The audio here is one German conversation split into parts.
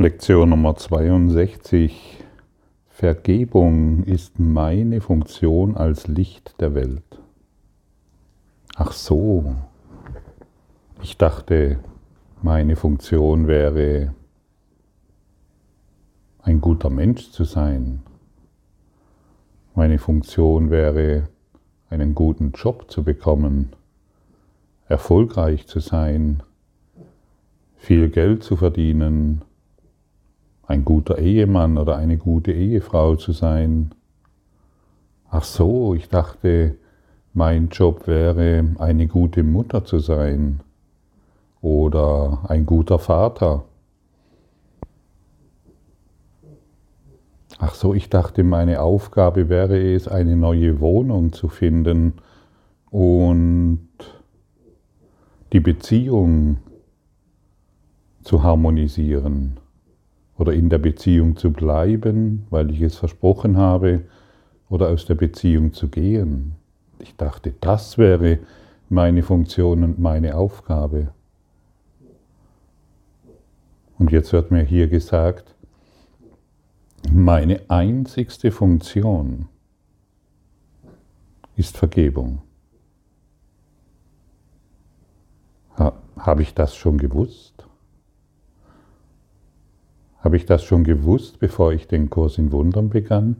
Lektion Nummer 62. Vergebung ist meine Funktion als Licht der Welt. Ach so, ich dachte, meine Funktion wäre, ein guter Mensch zu sein. Meine Funktion wäre, einen guten Job zu bekommen, erfolgreich zu sein, viel Geld zu verdienen, ein guter Ehemann oder eine gute Ehefrau zu sein. Ach so, ich dachte, mein Job wäre, eine gute Mutter zu sein oder ein guter Vater. Ach so, ich dachte, meine Aufgabe wäre es, eine neue Wohnung zu finden und die Beziehung zu harmonisieren oder in der Beziehung zu bleiben, weil ich es versprochen habe, oder aus der Beziehung zu gehen. Ich dachte, das wäre meine Funktion und meine Aufgabe. Und jetzt wird mir hier gesagt, meine einzigste Funktion ist Vergebung. Habe ich das schon gewusst? Habe ich das schon gewusst, bevor ich den Kurs in Wundern begann?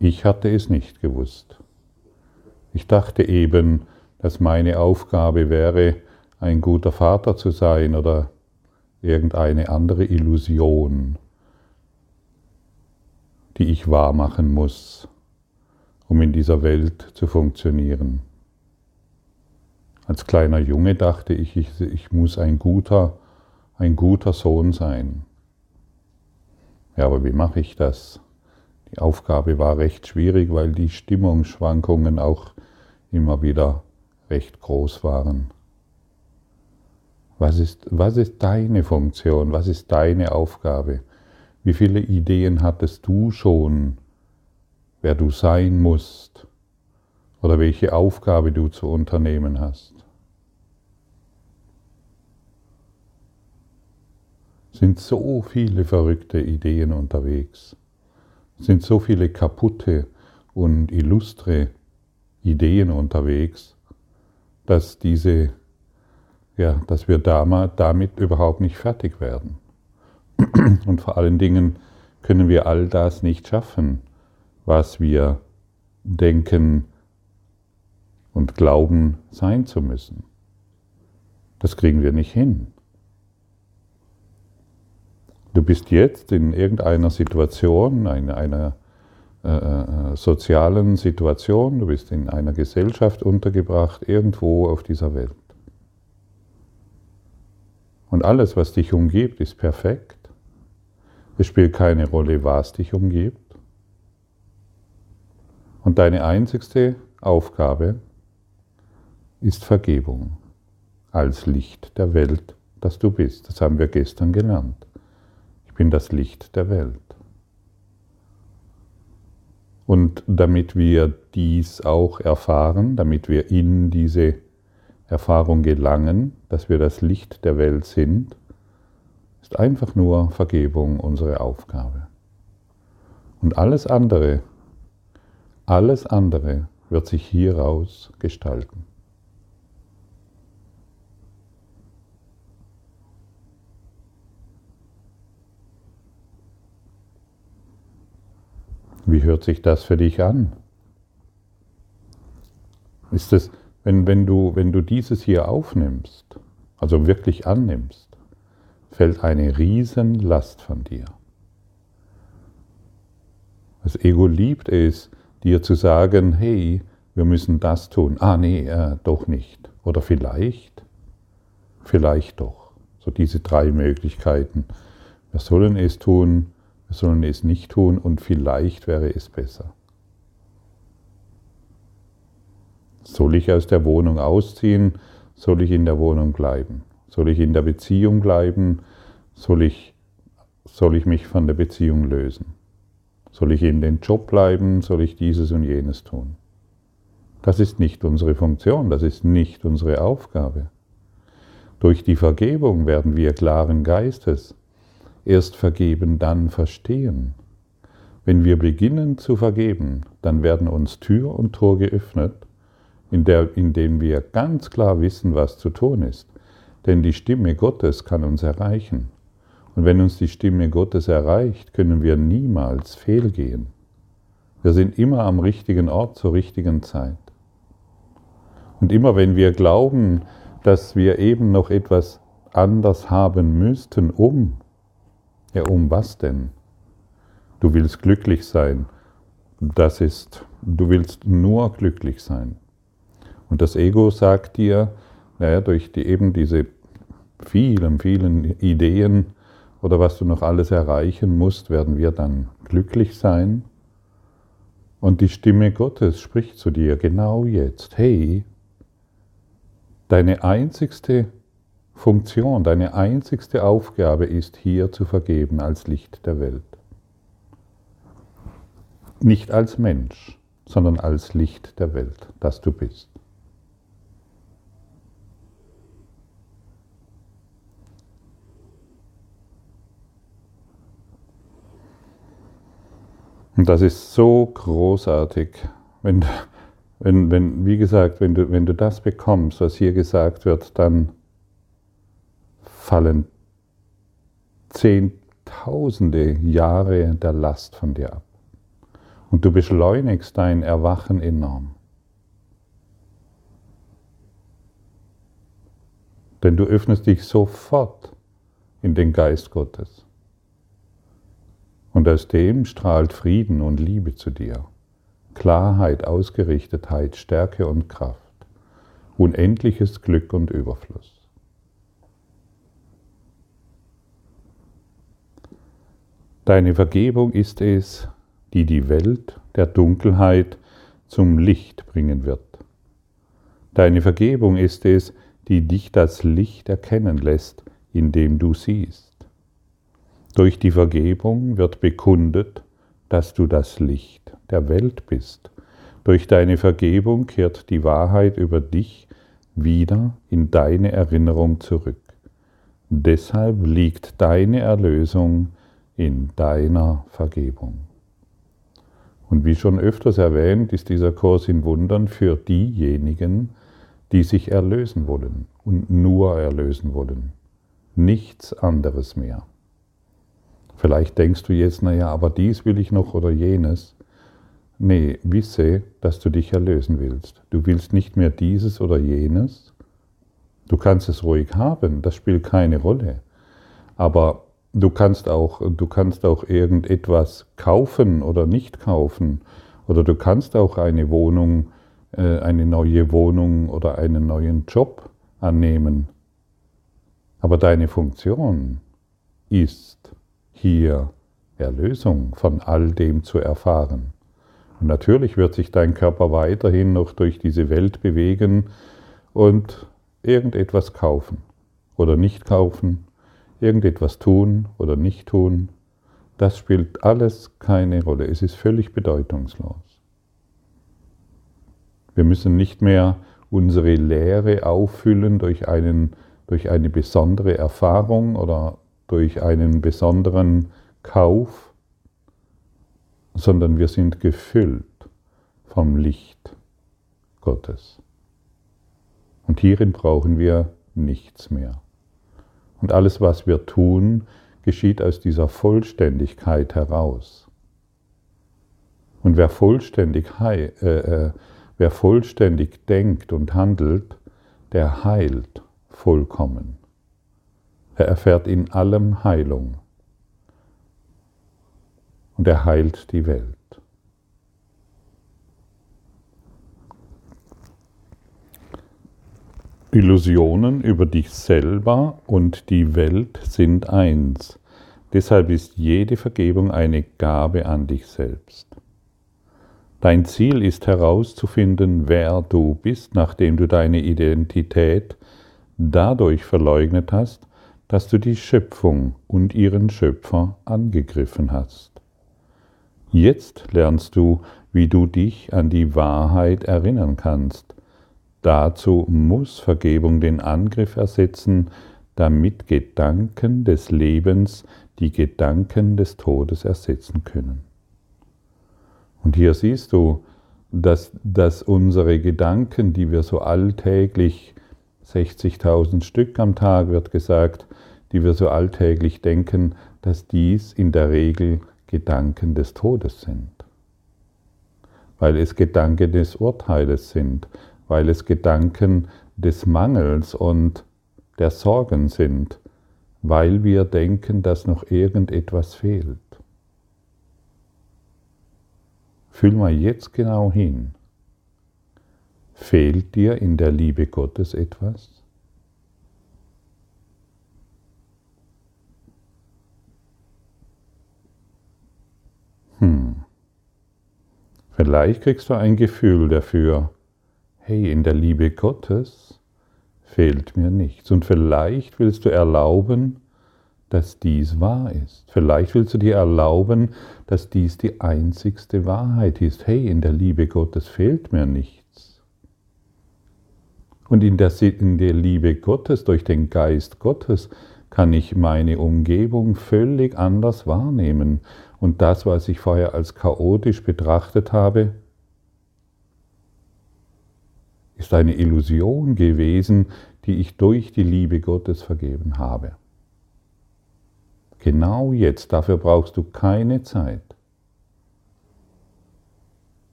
Ich hatte es nicht gewusst. Ich dachte eben, dass meine Aufgabe wäre, ein guter Vater zu sein oder irgendeine andere Illusion, die ich wahrmachen muss, um in dieser Welt zu funktionieren. Als kleiner Junge dachte ich, ich, ich muss ein guter, ein guter Sohn sein. Ja, aber wie mache ich das? Die Aufgabe war recht schwierig, weil die Stimmungsschwankungen auch immer wieder recht groß waren. Was ist, was ist deine Funktion? Was ist deine Aufgabe? Wie viele Ideen hattest du schon, wer du sein musst oder welche Aufgabe du zu unternehmen hast? Sind so viele verrückte Ideen unterwegs, sind so viele kaputte und illustre Ideen unterwegs, dass diese, ja, dass wir damit überhaupt nicht fertig werden. Und vor allen Dingen können wir all das nicht schaffen, was wir denken und glauben sein zu müssen. Das kriegen wir nicht hin. Du bist jetzt in irgendeiner Situation, in einer äh, äh, sozialen Situation, du bist in einer Gesellschaft untergebracht, irgendwo auf dieser Welt. Und alles, was dich umgibt, ist perfekt. Es spielt keine Rolle, was dich umgibt. Und deine einzigste Aufgabe ist Vergebung als Licht der Welt, das du bist. Das haben wir gestern gelernt bin das Licht der Welt. Und damit wir dies auch erfahren, damit wir in diese Erfahrung gelangen, dass wir das Licht der Welt sind, ist einfach nur Vergebung unsere Aufgabe. Und alles andere, alles andere wird sich hieraus gestalten. Wie hört sich das für dich an? Ist es, wenn, wenn, du, wenn du dieses hier aufnimmst, also wirklich annimmst, fällt eine Riesenlast von dir. Das Ego liebt es, dir zu sagen, hey, wir müssen das tun. Ah, nee, äh, doch nicht. Oder vielleicht, vielleicht doch. So diese drei Möglichkeiten. Wir sollen es tun, wir sollen es nicht tun und vielleicht wäre es besser. Soll ich aus der Wohnung ausziehen? Soll ich in der Wohnung bleiben? Soll ich in der Beziehung bleiben? Soll ich, soll ich mich von der Beziehung lösen? Soll ich in den Job bleiben? Soll ich dieses und jenes tun? Das ist nicht unsere Funktion, das ist nicht unsere Aufgabe. Durch die Vergebung werden wir klaren Geistes erst vergeben, dann verstehen. Wenn wir beginnen zu vergeben, dann werden uns Tür und Tor geöffnet, in, der, in dem wir ganz klar wissen, was zu tun ist. Denn die Stimme Gottes kann uns erreichen. Und wenn uns die Stimme Gottes erreicht, können wir niemals fehlgehen. Wir sind immer am richtigen Ort zur richtigen Zeit. Und immer wenn wir glauben, dass wir eben noch etwas anders haben müssten, um, ja, um was denn? Du willst glücklich sein. Das ist, du willst nur glücklich sein. Und das Ego sagt dir, naja, durch die, eben diese vielen, vielen Ideen oder was du noch alles erreichen musst, werden wir dann glücklich sein. Und die Stimme Gottes spricht zu dir genau jetzt, hey, deine einzigste Funktion, deine einzigste Aufgabe ist hier zu vergeben als Licht der Welt. Nicht als Mensch, sondern als Licht der Welt, das du bist. Und das ist so großartig, wenn, wenn, wenn, wie gesagt, wenn du, wenn du das bekommst, was hier gesagt wird, dann fallen Zehntausende Jahre der Last von dir ab. Und du beschleunigst dein Erwachen enorm. Denn du öffnest dich sofort in den Geist Gottes. Und aus dem strahlt Frieden und Liebe zu dir, Klarheit, Ausgerichtetheit, Stärke und Kraft, unendliches Glück und Überfluss. Deine Vergebung ist es, die die Welt der Dunkelheit zum Licht bringen wird. Deine Vergebung ist es, die dich das Licht erkennen lässt, in dem du siehst. Durch die Vergebung wird bekundet, dass du das Licht der Welt bist. Durch deine Vergebung kehrt die Wahrheit über dich wieder in deine Erinnerung zurück. Deshalb liegt deine Erlösung in deiner Vergebung. Und wie schon öfters erwähnt, ist dieser Kurs in Wundern für diejenigen, die sich erlösen wollen und nur erlösen wollen. Nichts anderes mehr. Vielleicht denkst du jetzt, naja, aber dies will ich noch oder jenes. Nee, wisse, dass du dich erlösen willst. Du willst nicht mehr dieses oder jenes. Du kannst es ruhig haben, das spielt keine Rolle. Aber du kannst auch, du kannst auch irgendetwas kaufen oder nicht kaufen. Oder du kannst auch eine Wohnung, äh, eine neue Wohnung oder einen neuen Job annehmen. Aber deine Funktion ist hier Erlösung von all dem zu erfahren. Und natürlich wird sich dein Körper weiterhin noch durch diese Welt bewegen und irgendetwas kaufen oder nicht kaufen, irgendetwas tun oder nicht tun. Das spielt alles keine Rolle. Es ist völlig bedeutungslos. Wir müssen nicht mehr unsere Lehre auffüllen durch, einen, durch eine besondere Erfahrung oder durch einen besonderen Kauf, sondern wir sind gefüllt vom Licht Gottes. Und hierin brauchen wir nichts mehr. Und alles, was wir tun, geschieht aus dieser Vollständigkeit heraus. Und wer vollständig, äh, äh, wer vollständig denkt und handelt, der heilt vollkommen. Er erfährt in allem Heilung. Und er heilt die Welt. Illusionen über dich selber und die Welt sind eins. Deshalb ist jede Vergebung eine Gabe an dich selbst. Dein Ziel ist herauszufinden, wer du bist, nachdem du deine Identität dadurch verleugnet hast, dass du die Schöpfung und ihren Schöpfer angegriffen hast. Jetzt lernst du, wie du dich an die Wahrheit erinnern kannst. Dazu muss Vergebung den Angriff ersetzen, damit Gedanken des Lebens die Gedanken des Todes ersetzen können. Und hier siehst du, dass, dass unsere Gedanken, die wir so alltäglich, 60.000 Stück am Tag wird gesagt, die wir so alltäglich denken, dass dies in der Regel Gedanken des Todes sind. Weil es Gedanken des Urteiles sind, weil es Gedanken des Mangels und der Sorgen sind, weil wir denken, dass noch irgendetwas fehlt. Fühl mal jetzt genau hin. Fehlt dir in der Liebe Gottes etwas? Hm. Vielleicht kriegst du ein Gefühl dafür, hey, in der Liebe Gottes fehlt mir nichts. Und vielleicht willst du erlauben, dass dies wahr ist. Vielleicht willst du dir erlauben, dass dies die einzigste Wahrheit ist. Hey, in der Liebe Gottes fehlt mir nichts. Und in der, in der Liebe Gottes, durch den Geist Gottes, kann ich meine Umgebung völlig anders wahrnehmen. Und das, was ich vorher als chaotisch betrachtet habe, ist eine Illusion gewesen, die ich durch die Liebe Gottes vergeben habe. Genau jetzt, dafür brauchst du keine Zeit.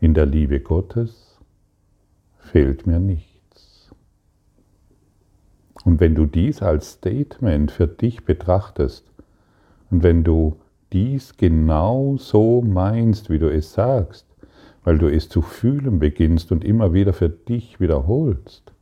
In der Liebe Gottes fehlt mir nichts. Und wenn du dies als Statement für dich betrachtest und wenn du dies genau so meinst, wie du es sagst, weil du es zu fühlen beginnst und immer wieder für dich wiederholst,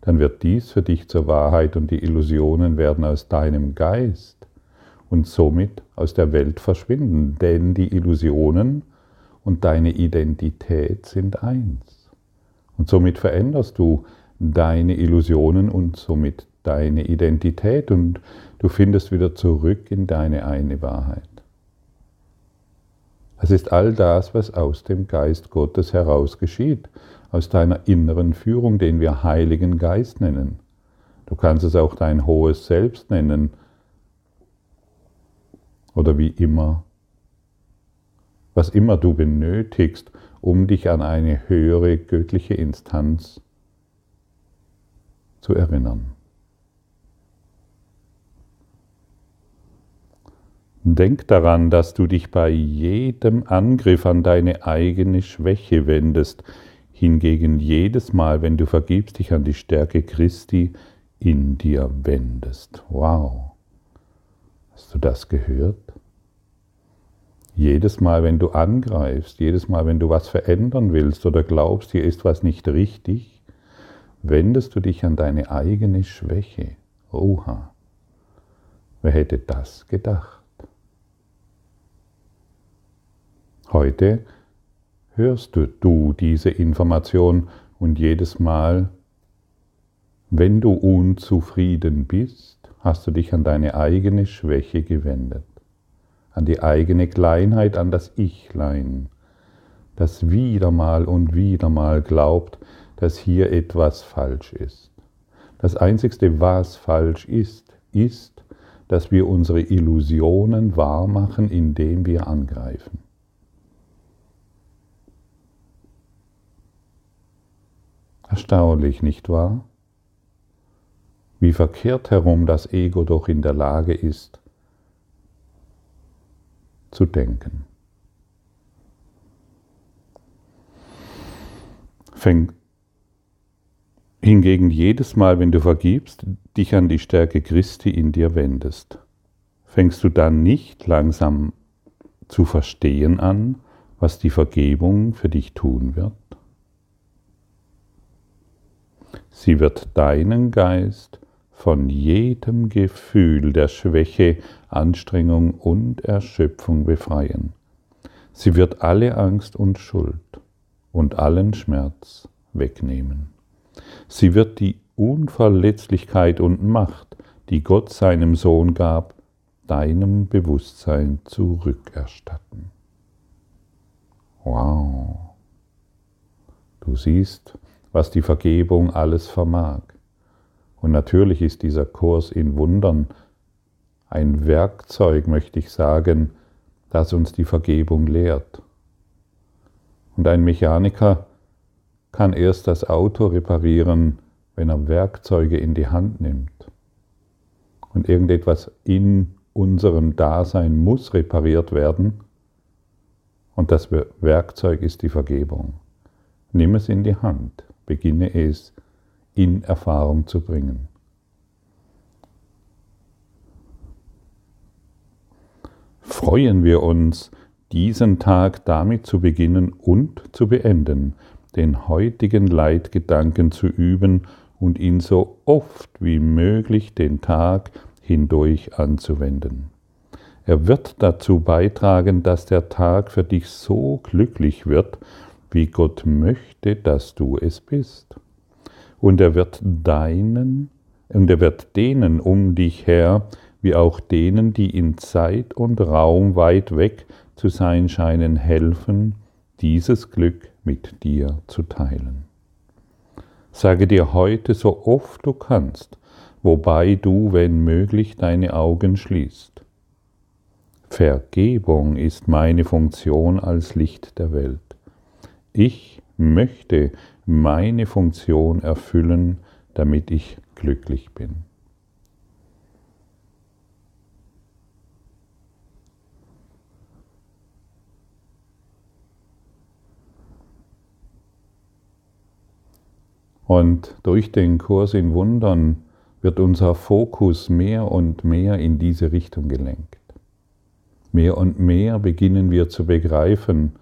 dann wird dies für dich zur Wahrheit und die Illusionen werden aus deinem Geist und somit aus der Welt verschwinden, denn die Illusionen und deine Identität sind eins. Und somit veränderst du deine Illusionen und somit deine Identität und du findest wieder zurück in deine eine Wahrheit. Es ist all das, was aus dem Geist Gottes heraus geschieht, aus deiner inneren Führung, den wir Heiligen Geist nennen. Du kannst es auch dein hohes Selbst nennen oder wie immer, was immer du benötigst, um dich an eine höhere göttliche Instanz zu erinnern. Denk daran, dass du dich bei jedem Angriff an deine eigene Schwäche wendest, hingegen jedes Mal, wenn du vergibst, dich an die Stärke Christi in dir wendest. Wow. Hast du das gehört? Jedes Mal, wenn du angreifst, jedes Mal, wenn du was verändern willst oder glaubst, hier ist was nicht richtig, wendest du dich an deine eigene Schwäche. Oha. Wer hätte das gedacht? Heute hörst du, diese Information und jedes Mal, wenn du unzufrieden bist, hast du dich an deine eigene Schwäche gewendet, an die eigene Kleinheit, an das Ichlein, das wieder mal und wieder mal glaubt, dass hier etwas falsch ist. Das Einzigste, was falsch ist, ist, dass wir unsere Illusionen wahrmachen, indem wir angreifen. Erstaunlich, nicht wahr? Wie verkehrt herum das Ego doch in der Lage ist, zu denken. Fäng hingegen jedes Mal, wenn du vergibst, dich an die Stärke Christi in dir wendest, fängst du dann nicht langsam zu verstehen an, was die Vergebung für dich tun wird? Sie wird deinen Geist von jedem Gefühl der Schwäche, Anstrengung und Erschöpfung befreien. Sie wird alle Angst und Schuld und allen Schmerz wegnehmen. Sie wird die Unverletzlichkeit und Macht, die Gott seinem Sohn gab, deinem Bewusstsein zurückerstatten. Wow. Du siehst, was die Vergebung alles vermag. Und natürlich ist dieser Kurs in Wundern ein Werkzeug, möchte ich sagen, das uns die Vergebung lehrt. Und ein Mechaniker kann erst das Auto reparieren, wenn er Werkzeuge in die Hand nimmt. Und irgendetwas in unserem Dasein muss repariert werden. Und das Werkzeug ist die Vergebung. Nimm es in die Hand, beginne es in Erfahrung zu bringen. Freuen wir uns, diesen Tag damit zu beginnen und zu beenden, den heutigen Leitgedanken zu üben und ihn so oft wie möglich den Tag hindurch anzuwenden. Er wird dazu beitragen, dass der Tag für dich so glücklich wird, wie Gott möchte, dass du es bist. Und er wird deinen, und er wird denen um dich her, wie auch denen, die in Zeit und Raum weit weg zu sein scheinen, helfen, dieses Glück mit dir zu teilen. Sage dir heute so oft du kannst, wobei du, wenn möglich, deine Augen schließt. Vergebung ist meine Funktion als Licht der Welt. Ich möchte meine Funktion erfüllen, damit ich glücklich bin. Und durch den Kurs in Wundern wird unser Fokus mehr und mehr in diese Richtung gelenkt. Mehr und mehr beginnen wir zu begreifen,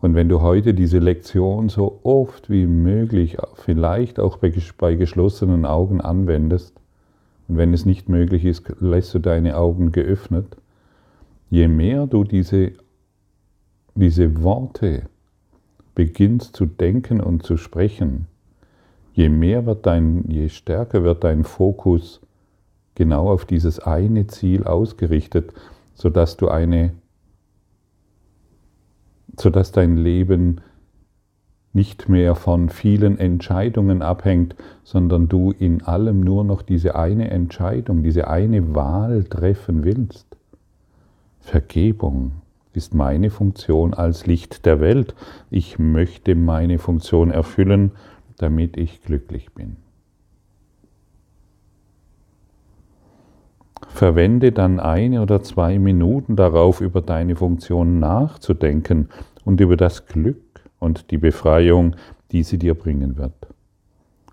und wenn du heute diese Lektion so oft wie möglich, vielleicht auch bei, geschlossenen Augen anwendest, und wenn es nicht möglich ist, lässt du deine Augen geöffnet, je mehr du diese, diese Worte beginnst zu denken und zu sprechen, je mehr wird dein, je stärker wird dein Fokus genau auf dieses eine Ziel ausgerichtet, sodass du eine, sodass dein Leben nicht mehr von vielen Entscheidungen abhängt, sondern du in allem nur noch diese eine Entscheidung, diese eine Wahl treffen willst. Vergebung ist meine Funktion als Licht der Welt. Ich möchte meine Funktion erfüllen damit ich glücklich bin. Verwende dann eine oder zwei Minuten darauf, über deine Funktion nachzudenken und über das Glück und die Befreiung, die sie dir bringen wird.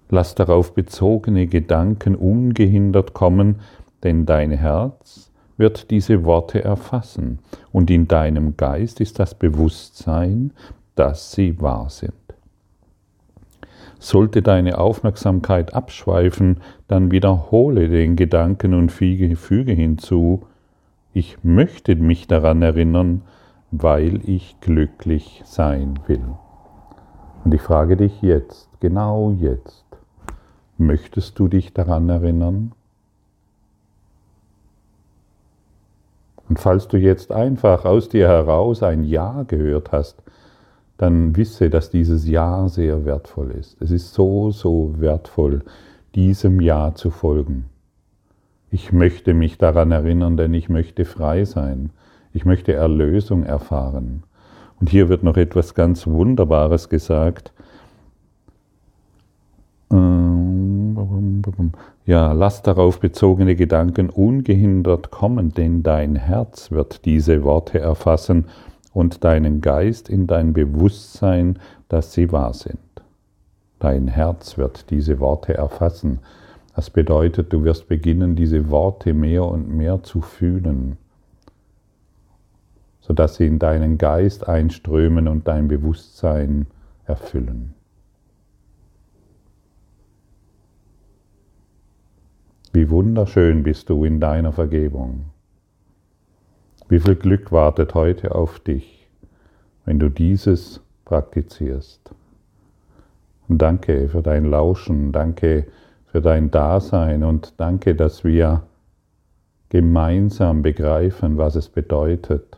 Lass darauf bezogene Gedanken ungehindert kommen, denn dein Herz wird diese Worte erfassen und in deinem Geist ist das Bewusstsein, dass sie wahr sind. Sollte deine Aufmerksamkeit abschweifen, dann wiederhole den Gedanken und füge hinzu, ich möchte mich daran erinnern, weil ich glücklich sein will. Und ich frage dich jetzt, genau jetzt, möchtest du dich daran erinnern? Und falls du jetzt einfach aus dir heraus ein Ja gehört hast, dann wisse, dass dieses Ja sehr wertvoll ist. Es ist so, so wertvoll, diesem Ja zu folgen. Ich möchte mich daran erinnern, denn ich möchte frei sein. Ich möchte Erlösung erfahren. Und hier wird noch etwas ganz Wunderbares gesagt. Ja, lass darauf bezogene Gedanken ungehindert kommen, denn dein Herz wird diese Worte erfassen und deinen Geist in dein Bewusstsein, dass sie wahr sind. Dein Herz wird diese Worte erfassen. Das bedeutet, du wirst beginnen, diese Worte mehr und mehr zu fühlen, sodass sie in deinen Geist einströmen und dein Bewusstsein erfüllen. Wie wunderschön bist du in deiner Vergebung. Wie viel Glück wartet heute auf dich, wenn du dieses praktizierst. Und danke für dein Lauschen, danke für dein Dasein und danke, dass wir gemeinsam begreifen, was es bedeutet,